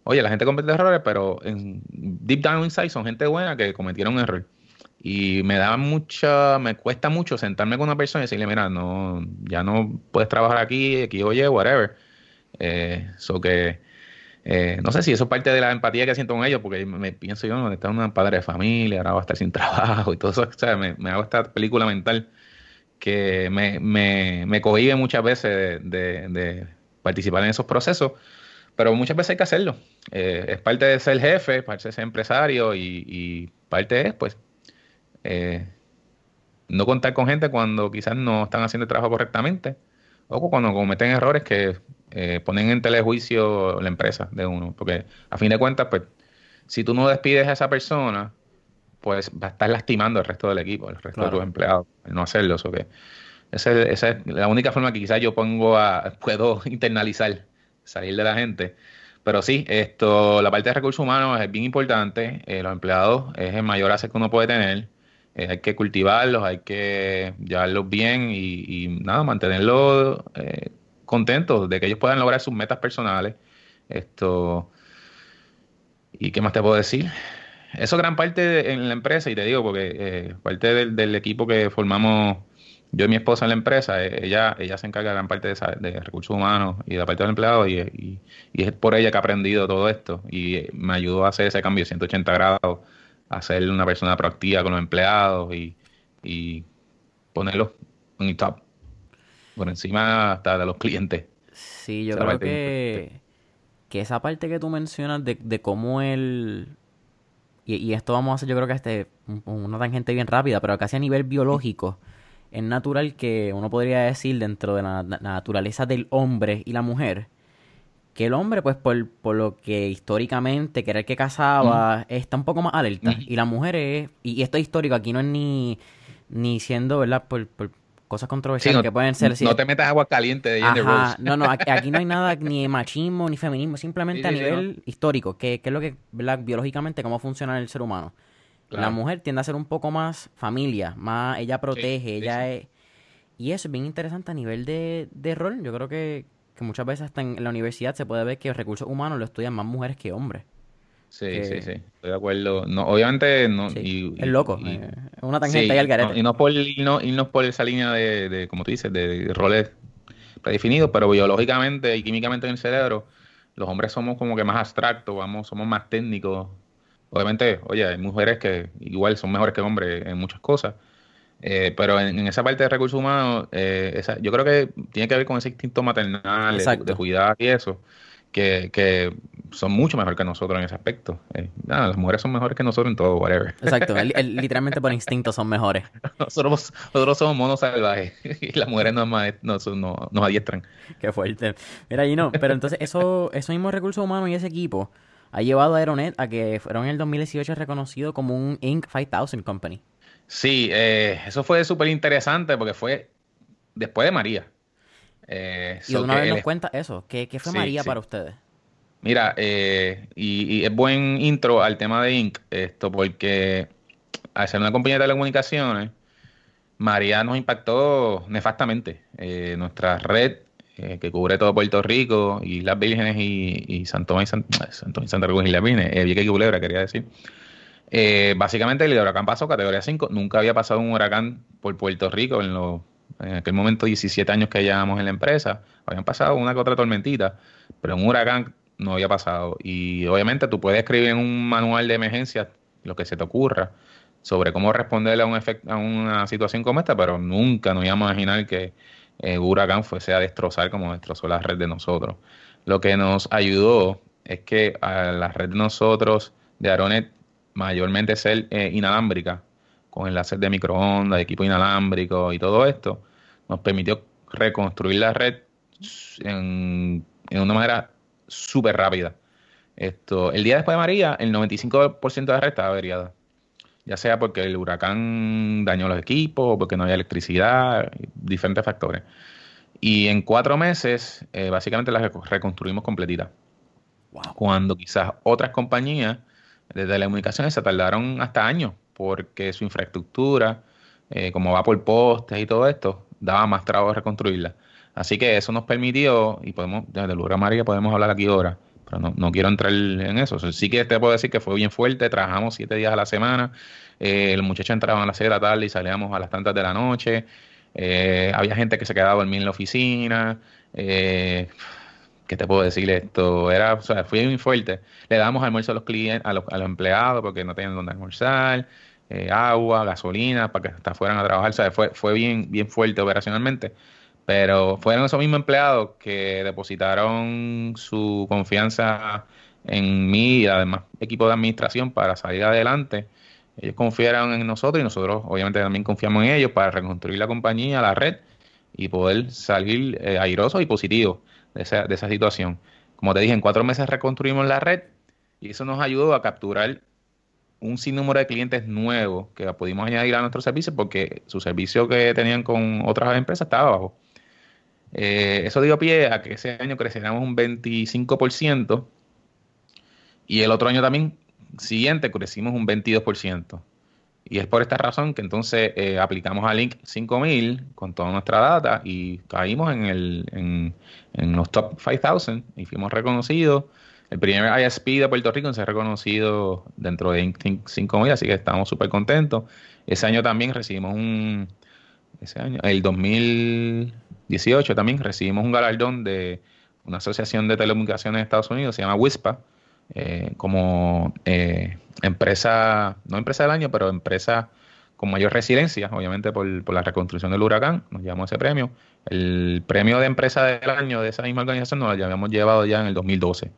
Oye, la gente comete errores, pero en deep down inside son gente buena que cometieron un error. Y me da mucha, me cuesta mucho sentarme con una persona y decirle, mira, no, ya no puedes trabajar aquí, aquí, oye, whatever. Eh, que eh, no sé si eso es parte de la empatía que siento con ellos, porque me pienso yo, está una padre de familia, ahora va a estar sin trabajo y todo eso. O sea, me, hago esta película mental que me, me, me cohibe muchas veces de, participar en esos procesos, pero muchas veces hay que hacerlo. Eh, es parte de ser jefe, parte de ser empresario y, parte es, pues, eh, no contar con gente cuando quizás no están haciendo el trabajo correctamente o cuando cometen errores que eh, ponen en telejuicio la empresa de uno. Porque a fin de cuentas, pues, si tú no despides a esa persona, pues va a estar lastimando al resto del equipo, al resto de tus empleados, el no hacerlo. Que esa, es la única forma que quizás yo pongo a, puedo internalizar, salir de la gente. Pero sí, esto, la parte de recursos humanos es bien importante. Eh, los empleados es el mayor asset que uno puede tener. Eh, hay que cultivarlos, hay que llevarlos bien y, nada, mantenerlos eh, contentos de que ellos puedan lograr sus metas personales. Esto. ¿Y qué más te puedo decir? Eso gran parte en la empresa, y te digo, porque eh, parte del, equipo que formamos yo y mi esposa en la empresa, ella, ella se encarga gran parte de, recursos humanos y de la parte del empleado, y, es por ella que ha aprendido todo esto. Y me ayudó a hacer ese cambio de 180 grados, a ser una persona proactiva con los empleados y, y ponerlos en el top por encima hasta de los clientes. Sí, yo creo que, que esa parte que tú mencionas de, de cómo él... Y, esto vamos a hacer yo creo que este una tangente bien rápida, pero casi a nivel biológico es natural que uno podría decir dentro de la, naturaleza del hombre y la mujer que el hombre, pues por, por lo que históricamente, que era el que casaba, está un poco más alerta. Y la mujer es, y, esto es histórico, aquí no es ni, ni siendo, ¿verdad? Por, por, cosas controversiales que pueden ser. No te metas agua caliente de Jenny Rose. No, no, aquí, no hay nada ni machismo ni feminismo, simplemente a nivel histórico, que, es lo que, biológicamente, cómo funciona el ser humano. La mujer tiende a ser un poco más familia, más ella protege, ella es... Y eso es bien interesante a nivel de, de rol. Yo creo que, que muchas veces hasta en la universidad se puede ver que recursos humanos lo estudian más mujeres que hombres. Sí, sí, sí, estoy de acuerdo. No, obviamente, no, es loco, es eh, una tangente ahí al garete. y no por irnos, por esa línea de, de, como tú dices, de roles predefinidos, pero biológicamente y químicamente en el cerebro, los hombres somos como que más abstractos, vamos, somos más técnicos. Obviamente, oye, hay mujeres que igual son mejores que hombres en muchas cosas, eh, pero en, esa parte de recursos humanos, eh, esa, yo creo que tiene que ver con ese instinto maternal, de, de, cuidar y eso que, son mucho mejor que nosotros en ese aspecto. Eh, las mujeres son mejores que nosotros en todo, whatever. Exacto, literalmente por instinto son mejores. nosotros, nosotros somos monos salvajes y las mujeres nos, nos, nos, adiestran. Qué fuerte. Mira, no pero entonces eso, esos mismos recursos humanos y ese equipo ha llevado a Aeronet a que fueron en el 2018 reconocido como un Inc. 5000 Company. Sí, eh, eso fue súper interesante porque fue después de María. Eh, y una vez nos cuenta eso, ¿qué, fue María para ustedes? Mira, eh, y, es buen intro al tema de Inc. Esto, porque al ser una compañía de telecomunicaciones, María nos impactó nefastamente. Eh, nuestra red, que cubre todo Puerto Rico, y las Vírgenes y, Santo Tomás y, Santa Cruz y las Vírgenes, Vieques y Culebra, quería decir. Básicamente el huracán pasó categoría 5. Nunca había pasado un huracán por Puerto Rico en los en aquel momento 17 años que llevábamos en la empresa, habían pasado una que otra tormentita, pero un huracán no había pasado. Y obviamente tú puedes escribir en un manual de emergencia lo que se te ocurra sobre cómo responder a una situación como esta, pero nunca nos íbamos a imaginar que eh, un huracán fuese a destrozar como destrozó la red de nosotros. Lo que nos ayudó es que a la red de nosotros de Aronet mayormente ser eh, inalámbrica, con enlaces de microondas, equipo inalámbrico y todo esto, nos permitió reconstruir la red en, una manera súper rápida. Esto, el día después de María, el 95% de la red estaba averiada. Ya sea porque el huracán dañó los equipos, porque no había electricidad, diferentes factores. Y en cuatro meses, eh, básicamente la reconstruimos completita. Cuando quizás otras compañías de telecomunicaciones se tardaron hasta años porque su infraestructura, eh, como va por postes y todo esto, daba más trabajo reconstruirla. Así que eso nos permitió, y podemos, desde el María podemos hablar aquí ahora, pero no, quiero entrar en eso. sí que te puedo decir que fue bien fuerte, trabajamos siete días a la semana, eh, el muchacho entraba a las seis de la tarde y salíamos a las tantas de la noche, eh, había gente que se quedaba a dormir en la oficina, eh, ¿qué te puedo decir? Esto era, o sea, fue muy fuerte. Le damos almuerzo a los clientes, a los, empleados porque no tenían dónde almorzar, eh, agua, gasolina, para que hasta fueran a trabajar. Fue, fue bien, bien fuerte operacionalmente. Pero fueron esos mismos empleados que depositaron su confianza en mí y además equipo de administración para salir adelante. Ellos confiaron en nosotros y nosotros obviamente también confiamos en ellos para reconstruir la compañía, la red y poder salir eh, airosos y positivos de esa, situación. Como te dije, en cuatro meses reconstruimos la red y eso nos ayudó a capturar un sinnúmero de clientes nuevos que pudimos añadir a nuestro servicio porque su servicio que tenían con otras empresas estaba bajo. Eh, eso dio pie a que ese año creciéramos un 25% y el otro año también siguiente crecimos un 22%. Y es por esta razón que entonces eh, aplicamos a Link 5000 con toda nuestra data y caímos en, el, en, en los top 5000 y fuimos reconocidos. El primer ISP de Puerto Rico se ha reconocido dentro de Link 5000, así que estamos súper contentos. Ese año también recibimos un. Ese año, el 2018 también recibimos un galardón de una asociación de telecomunicaciones de Estados Unidos, se llama WISPA, eh, como eh, empresa, no empresa del año, pero empresa con mayor resiliencia, obviamente por, la reconstrucción del huracán, nos llevamos ese premio. El premio de empresa del año de esa misma organización nos lo habíamos llevado ya en el 2012.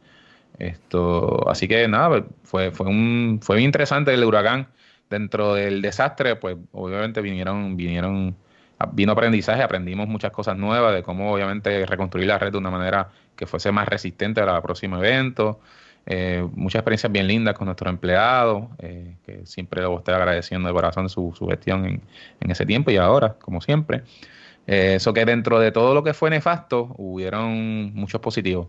Esto, así que nada, pues, fue, fue un, fue bien interesante el huracán. Dentro del desastre, pues obviamente vinieron, vinieron, vino aprendizaje, aprendimos muchas cosas nuevas de cómo obviamente reconstruir la red de una manera que fuese más resistente al próximo evento. Eh, muchas experiencias bien lindas con nuestros empleados, eh, que siempre lo estoy agradeciendo de corazón su, su gestión en, en, ese tiempo y ahora, como siempre. Eh, eso que dentro de todo lo que fue nefasto, hubieron muchos positivos.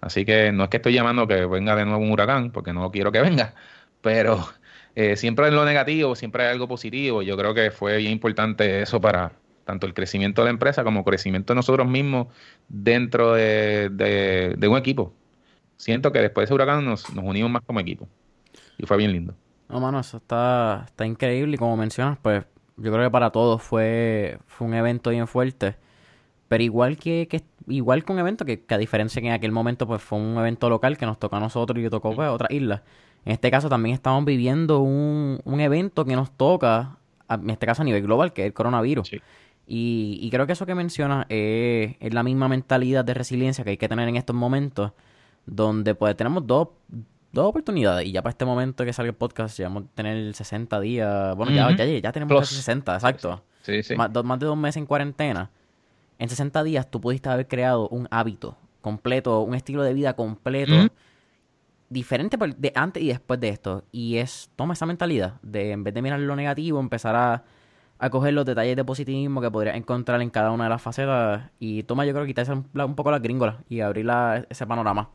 Así que no es que estoy llamando que venga de nuevo un huracán, porque no quiero que venga, pero siempre en lo negativo, siempre hay algo positivo. Yo creo que fue bien importante eso para tanto el crecimiento de la empresa como el crecimiento de nosotros mismos dentro de, de un equipo siento que después de ese huracán nos, nos unimos más como equipo. Y fue bien lindo. No, mano, eso está, está increíble. Y como mencionas, pues yo creo que para todos fue, fue un evento bien fuerte. Pero igual que, que igual que un evento que, a diferencia que en aquel momento pues fue un evento local que nos tocó a nosotros y que tocó pues, a otra isla. En este caso también estamos viviendo un, un evento que nos toca, en este caso a nivel global, que es el coronavirus. Y, y creo que eso que mencionas es, es la misma mentalidad de resiliencia que hay que tener en estos momentos donde pues tenemos dos, dos oportunidades y ya para este momento que salga el podcast ya vamos a tener 60 días, bueno, ya, ya, tenemos 60, exacto. Sí, sí. Más, más de dos meses en cuarentena. En 60 días tú pudiste haber creado un hábito completo, un estilo de vida completo, diferente de antes y después de esto. Y es, toma esa mentalidad de en vez de mirar lo negativo, empezar a, a coger los detalles de positivismo que podrías encontrar en cada una de las facetas y toma yo creo quitarse un, un poco la gringola y abrir ese panorama.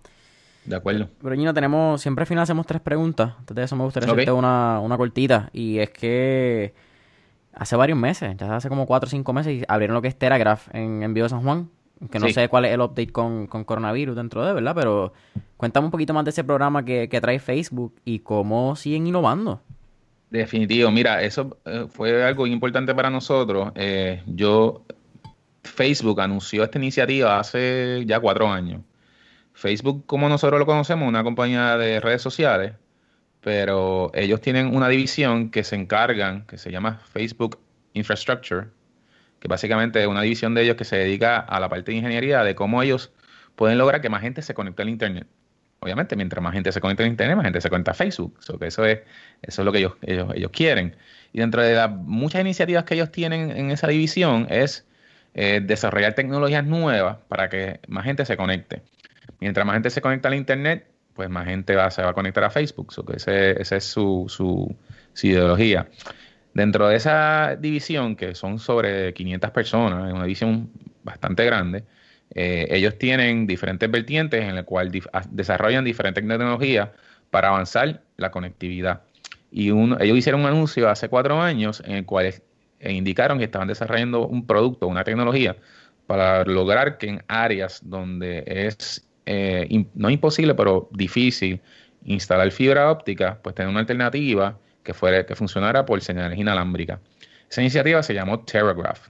De acuerdo. Pero Gino, tenemos, siempre al final hacemos tres preguntas. Antes de eso me gustaría hacerte una, una cortita. Y es que hace varios meses, ya hace como cuatro o cinco meses, abrieron lo que es Teragraph en Envío de San Juan. Que no sé cuál es el update con, con, coronavirus dentro de, ¿verdad? Pero cuéntame un poquito más de ese programa que, que trae Facebook y cómo siguen innovando. Definitivo, mira, eso eh, fue algo importante para nosotros. Eh, yo, Facebook anunció esta iniciativa hace ya cuatro años. Facebook, como nosotros lo conocemos, una compañía de redes sociales, pero ellos tienen una división que se encargan, que se llama Facebook Infrastructure, que básicamente es una división de ellos que se dedica a la parte de ingeniería, de cómo ellos pueden lograr que más gente se conecte al Internet. Obviamente, mientras más gente se conecta a Internet, más gente se conecta a Facebook. que eso es, eso es lo que ellos, ellos, ellos quieren. Y dentro de las muchas iniciativas que ellos tienen en esa división es eh, desarrollar tecnologías nuevas para que más gente se conecte. Mientras más gente se conecta al Internet, pues más gente va, se va a conectar a Facebook. So que esa es su, su, ideología. Dentro de esa división, que son sobre 500 personas, es una división bastante grande, eh, ellos tienen diferentes vertientes en las cuales desarrollan diferentes tecnologías para avanzar la conectividad. Y ellos hicieron un anuncio hace cuatro años en el cual eh, indicaron que estaban desarrollando un producto, una tecnología, para lograr que en áreas donde es eh, no imposible, pero difícil instalar fibra óptica, pues tener una alternativa que, fuera, que funcionara por señales inalámbricas. Esa iniciativa se llamó Telegraph.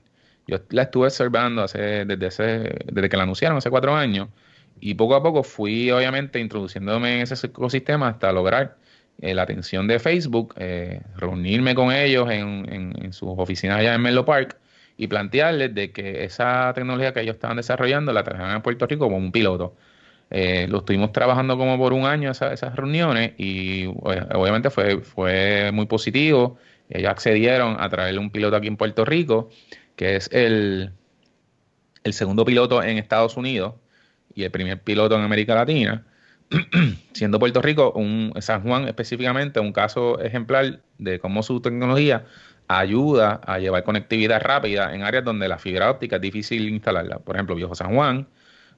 Yo la estuve observando hace, desde, desde que la anunciaron hace cuatro años y poco a poco fui obviamente introduciéndome en ese ecosistema hasta lograr eh, la atención de Facebook, eh, reunirme con ellos en, sus oficinas allá en Menlo Park y plantearles de que esa tecnología que ellos estaban desarrollando la trajeran a Puerto Rico como un piloto. Eh, lo estuvimos trabajando como por un año esas reuniones y pues, obviamente fue, fue muy positivo. Ellos accedieron a traerle un piloto aquí en Puerto Rico que es el, el segundo piloto en Estados Unidos y el primer piloto en América Latina, siendo Puerto Rico, un, San Juan específicamente, un caso ejemplar de cómo su tecnología ayuda a llevar conectividad rápida en áreas donde la fibra óptica es difícil instalarla. Por ejemplo, Viejo San Juan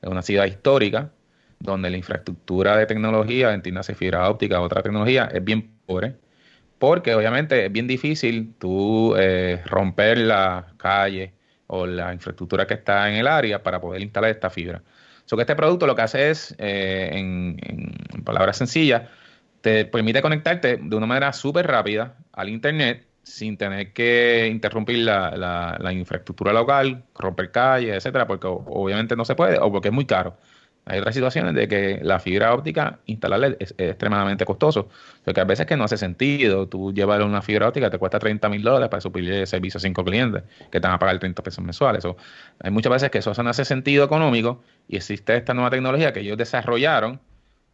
es una ciudad histórica donde la infraestructura de tecnología, entiéndase fibra óptica, otra tecnología, es bien pobre porque obviamente es bien difícil tú eh, romper la calle o la infraestructura que está en el área para poder instalar esta fibra. So que este producto lo que hace es, eh, en, palabras sencillas, te permite conectarte de una manera súper rápida al Internet sin tener que interrumpir la, la infraestructura local, romper calles, etcétera, porque obviamente no se puede o porque es muy caro. Hay otras situaciones de que la fibra óptica instalarla es, extremadamente costoso. Porque a veces que no hace sentido. Tú llevar una fibra óptica te cuesta 30 mil dólares para suplir servicio a cinco clientes que te van a pagar 30 pesos mensuales. hay muchas veces que eso no hace sentido económico y existe esta nueva tecnología que ellos desarrollaron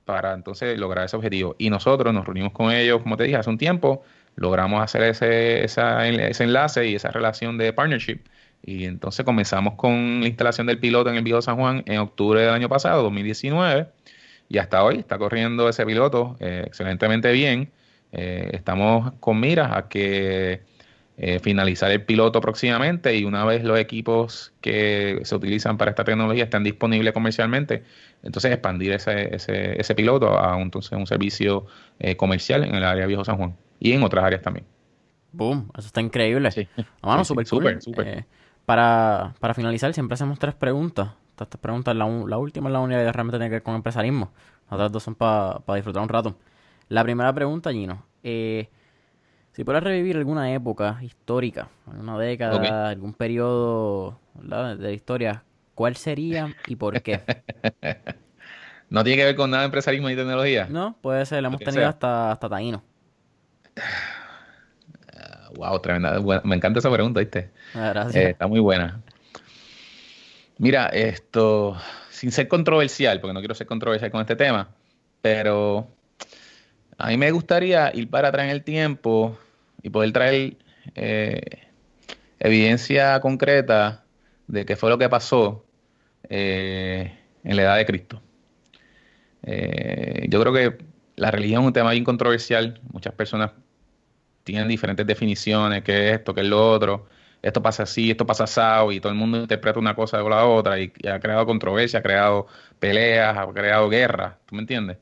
para entonces lograr ese objetivo. Y nosotros nos reunimos con ellos, como te dije, hace un tiempo, logramos hacer ese, ese enlace y esa relación de partnership y entonces comenzamos con la instalación del piloto en el Viejo San Juan en octubre del año pasado, 2019, y hasta hoy está corriendo ese piloto eh, excelentemente bien. Eh, estamos con miras a que eh, finalizar el piloto próximamente y una vez los equipos que se utilizan para esta tecnología estén disponibles comercialmente, entonces expandir ese, ese, ese piloto a un, entonces, un servicio comercial en el área Viejo San Juan y en otras áreas también. Boom, eso está increíble. Sí. Vamos, súper súper, súper. Para, para finalizar, siempre hacemos tres preguntas. Estas preguntas, la, la última es la única que realmente tiene que ver con empresarismo. Las otras dos son para disfrutar un rato. La primera pregunta, Gino. Eh, si puedes revivir alguna época histórica, alguna década, algún periodo de la historia, ¿cuál sería y por qué? ¿No tiene que ver con nada de empresarismo ni tecnología? No, puede ser. Le hemos tenido hasta, hasta Taíno. Wow, tremenda. me encanta esa pregunta, ¿viste? Ah, gracias. Eh, está muy buena. Mira, esto, sin ser controversial, porque no quiero ser controversial con este tema, pero a mí me gustaría ir para atrás en el tiempo y poder traer eh, evidencia concreta de qué fue lo que pasó eh, en la edad de Cristo. yo creo que la religión es un tema bien controversial. Muchas personas tienen diferentes definiciones, qué es esto, qué es lo otro, esto pasa así, esto pasa así, y todo el mundo interpreta una cosa o la otra, y, ha creado controversia, ha creado peleas, ha creado guerras, ¿tú me entiendes?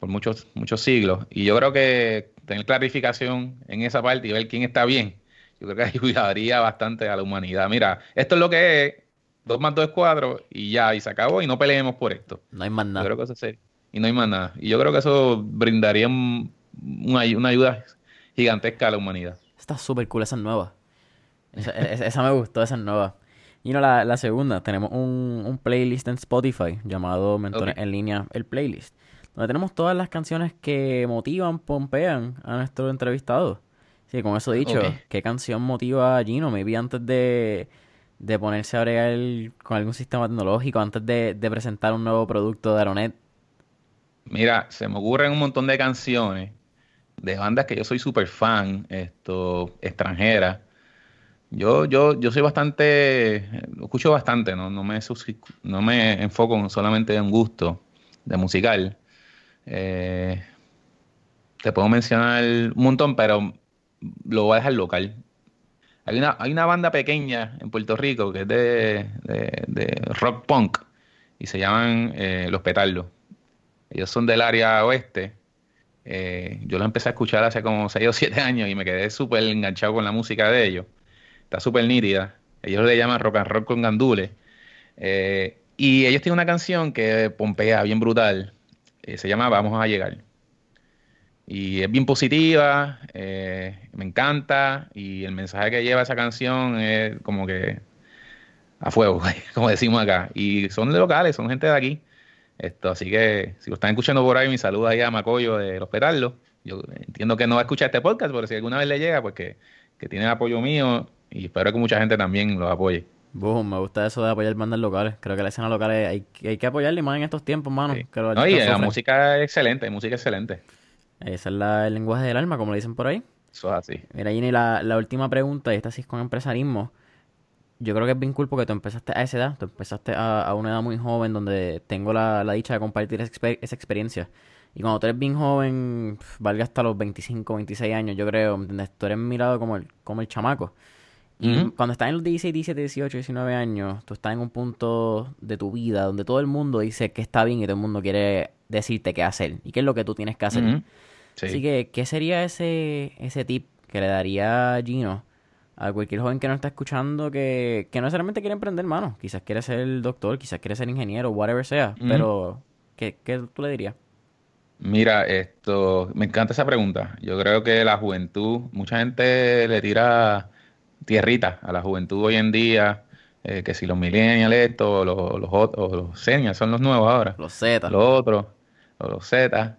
Por muchos, muchos siglos. Y yo creo que tener clarificación en esa parte y ver quién está bien, yo creo que ayudaría bastante a la humanidad. Mira, esto es lo que es, dos más dos es cuatro, y ya, y se acabó, y no peleemos por esto. No hay más nada. Yo creo que eso Y no hay más nada. Y yo creo que eso brindaría una ayuda gigantesca a la humanidad. Está súper cool, esa es nueva. Esa, me gustó, esa es nueva. Y no, la, segunda, tenemos un, playlist en Spotify llamado Mentores en línea, el playlist, donde tenemos todas las canciones que motivan, pompean a nuestro entrevistado. Sí, con eso dicho, ¿qué canción motiva a Gino? Maybe antes de, de ponerse a bregar con algún sistema tecnológico, antes de, de presentar un nuevo producto de Aronet. Mira, se me ocurren un montón de canciones de bandas que yo soy súper fan, esto, extranjeras. Yo, yo, yo soy bastante, escucho bastante, ¿no? No me, no me enfoco solamente en gusto de musical. Eh, te puedo mencionar un montón, pero lo voy a dejar local. Hay una, hay una banda pequeña en Puerto Rico que es de, rock punk y se llaman eh, Los Petardos. Ellos son del área oeste. Eh, yo lo empecé a escuchar hace como 6 o 7 años y me quedé súper enganchado con la música de ellos. Está súper nítida. Ellos le llaman rock and roll con gandules. Eh, y ellos tienen una canción que pompea bien brutal. se llama Vamos a llegar. Y es bien positiva, eh, me encanta, y el mensaje que lleva esa canción es como que a fuego, como decimos acá. Y son de locales, son gente de aquí. Esto, así que si lo están escuchando por ahí, mi saludo ahí a Macoyo de Los Petardos. Yo entiendo que no va a escuchar este podcast, pero si alguna vez le llega, pues que, tiene apoyo mío y espero que mucha gente también los apoye. Boom, me gusta eso de apoyar bandas locales. Creo que la escena local hay, hay que apoyarle más en estos tiempos, mano. no, y la música es excelente, música excelente. Ese es el lenguaje del alma, como le dicen por ahí. Eso es así. Mira, Gini, la, la última pregunta, y esta sí es con empresarismo. Yo creo que es bien cool porque tú empezaste a esa edad, tú empezaste a, una edad muy joven donde tengo la, dicha de compartir esa, experiencia. Y cuando tú eres bien joven, valga hasta los 25, 26 años, yo creo, ¿entiendes? Tú eres mirado como el, como el chamaco. Y cuando estás en los 16, 17, 18, 19 años, tú estás en un punto de tu vida donde todo el mundo dice que está bien y todo el mundo quiere decirte qué hacer y qué es lo que tú tienes que hacer. Así que, ¿qué sería ese, ese tip que le daría Gino a cualquier joven que no está escuchando que, que no necesariamente quiere emprender, mano? Quizás quiere ser doctor, quizás quiere ser ingeniero, whatever sea, pero ¿qué, ¿qué tú le dirías? Mira, esto, me encanta esa pregunta. Yo creo que la juventud, mucha gente le tira tierrita a la juventud hoy en día, eh, que si los millennials esto, los, los, o los seniors son los nuevos ahora. Los Z. Los otros, o los Z.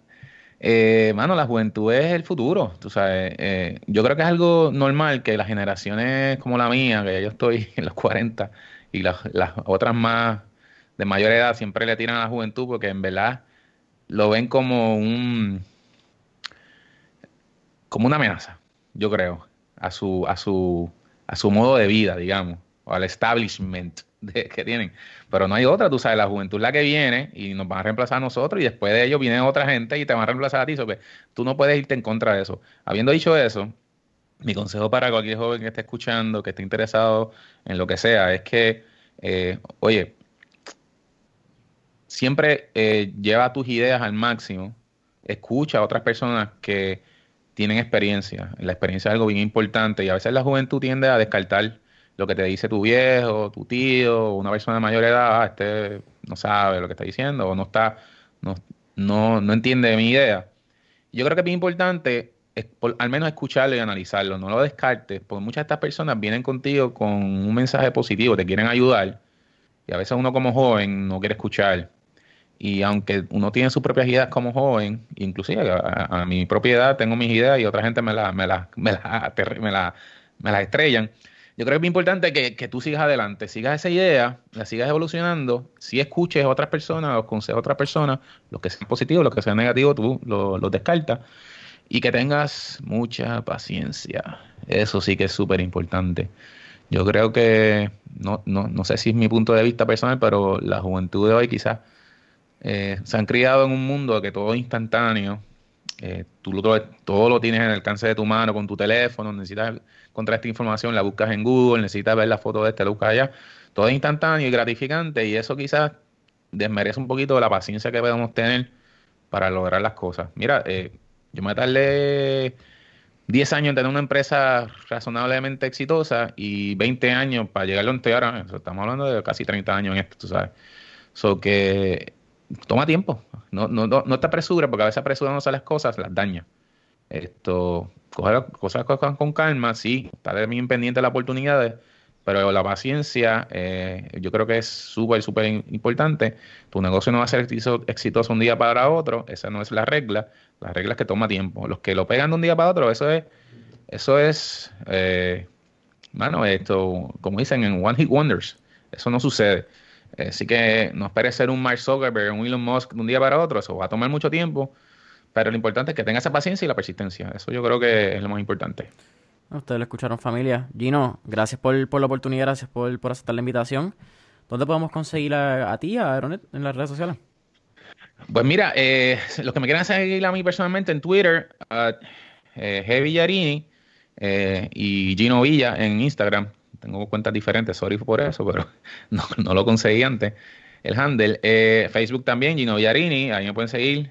Eh, mano, la juventud es el futuro, tú sabes. Eh, yo creo que es algo normal que las generaciones como la mía, que yo estoy en los 40, y las, otras más de mayor edad siempre le tiran a la juventud porque en verdad lo ven como un como una amenaza, yo creo, a su a su a su modo de vida, digamos, o al establishment que tienen. Pero no hay otra, tú sabes, la juventud la que viene y nos van a reemplazar a nosotros y después de ellos viene otra gente y te van a reemplazar a ti. que tú no puedes irte en contra de eso. Habiendo dicho eso, mi consejo para cualquier joven que esté escuchando, que esté interesado en lo que sea, es que, eh, oye, siempre eh, lleva tus ideas al máximo, escucha a otras personas que tienen experiencia. La experiencia es algo bien importante y a veces la juventud tiende a descartar lo que te dice tu viejo, tu tío, una persona de mayor edad, ah, este no sabe lo que está diciendo o no está, no, no, no entiende mi idea. Yo creo que es bien importante al menos escucharlo y analizarlo, no lo descartes, porque muchas de estas personas vienen contigo con un mensaje positivo, te quieren ayudar, y a veces uno como joven no quiere escuchar. Y aunque uno tiene sus propias ideas como joven, inclusive a, mi propia edad tengo mis ideas y otra gente me las me la, me la, me la, me la estrellan, yo creo que es muy importante que, tú sigas adelante, sigas esa idea, la sigas evolucionando, si escuches a otras personas, los consejos a otras personas, los que sean positivos, los que sean negativos, tú los, descartas y que tengas mucha paciencia. Eso sí que es súper importante. Yo creo que, no, no, no sé si es mi punto de vista personal, pero la juventud de hoy quizás eh, se han criado en un mundo que todo es instantáneo, tú lo, todo lo tienes en el alcance de tu mano con tu teléfono, necesitas encontrar esta información, la buscas en Google, necesitas ver la foto de este, la buscas allá. Todo es instantáneo y gratificante y eso quizás desmerece un poquito la paciencia que podemos tener para lograr las cosas. Mira, eh, yo me tardé 10 años en tener una empresa razonablemente exitosa y 20 años para llegar a donde ahora. Estamos hablando de casi 30 años en esto, tú sabes. Que toma tiempo. No, no, no, no te apresures, porque a veces apresurándose las cosas las daña. Esto, coger cosas, con calma, sí, estar bien pendiente de las oportunidades, pero la paciencia eh, yo creo que es súper, súper importante. Tu negocio no va a ser exitoso un día para otro, esa no es la regla. La regla es que toma tiempo. Los que lo pegan de un día para otro, eso es, eso es, eh, mano, esto, como dicen en One Hit Wonders, eso no sucede. Así que no esperes ser un Mark Zuckerberg, un Elon Musk de un día para otro, eso va a tomar mucho tiempo, pero lo importante es que tenga esa paciencia y la persistencia. Eso yo creo que es lo más importante. Ustedes lo escucharon familia. Gino, gracias por, la oportunidad, gracias por, aceptar la invitación. ¿Dónde podemos conseguir a, ti, a Aeronet, en las redes sociales? Pues mira, eh, los que me quieran seguir a mí personalmente en Twitter, uh, G. Villarini eh, y Gino Villa en Instagram. Tengo cuentas diferentes, sorry por eso, pero no, lo conseguí antes. El handle. Eh, Facebook también, Gino Villarini, ahí me pueden seguir.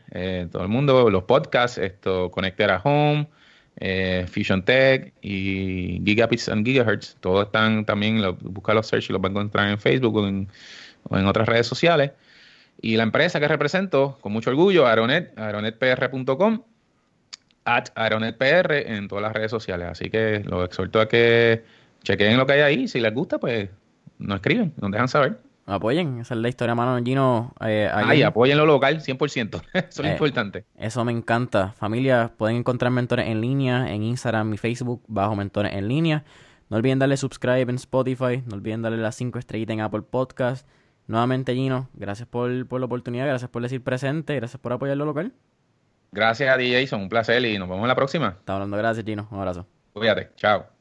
todo el mundo, los podcasts, esto, Connected a Home, Fusion Tech y Gigabits and Gigahertz. Todos están también, lo, busca los search y los van a encontrar en Facebook o en, otras redes sociales. Y la empresa que represento, con mucho orgullo, Aeronet, aeronetpr.com, at aeronetpr en todas las redes sociales. Así que los exhorto a que chequen lo que hay ahí. Si les gusta, pues nos escriben, nos dejan saber. Apoyen, esa es la historia, mano Gino. Eh, Ay, apoyen lo local, 100%. eso es eh, importante. Eso me encanta. Familia, pueden encontrar mentores en línea en Instagram y Facebook bajo mentores en línea. No olviden darle subscribe en Spotify. No olviden darle las 5 estrellitas en Apple Podcast. Nuevamente, Gino, gracias por, la oportunidad, gracias por decir presente, gracias por apoyar lo local. Gracias a ti, Jason, un placer y nos vemos en la próxima. Estamos hablando, gracias, Gino, un abrazo. Cuídate, chao.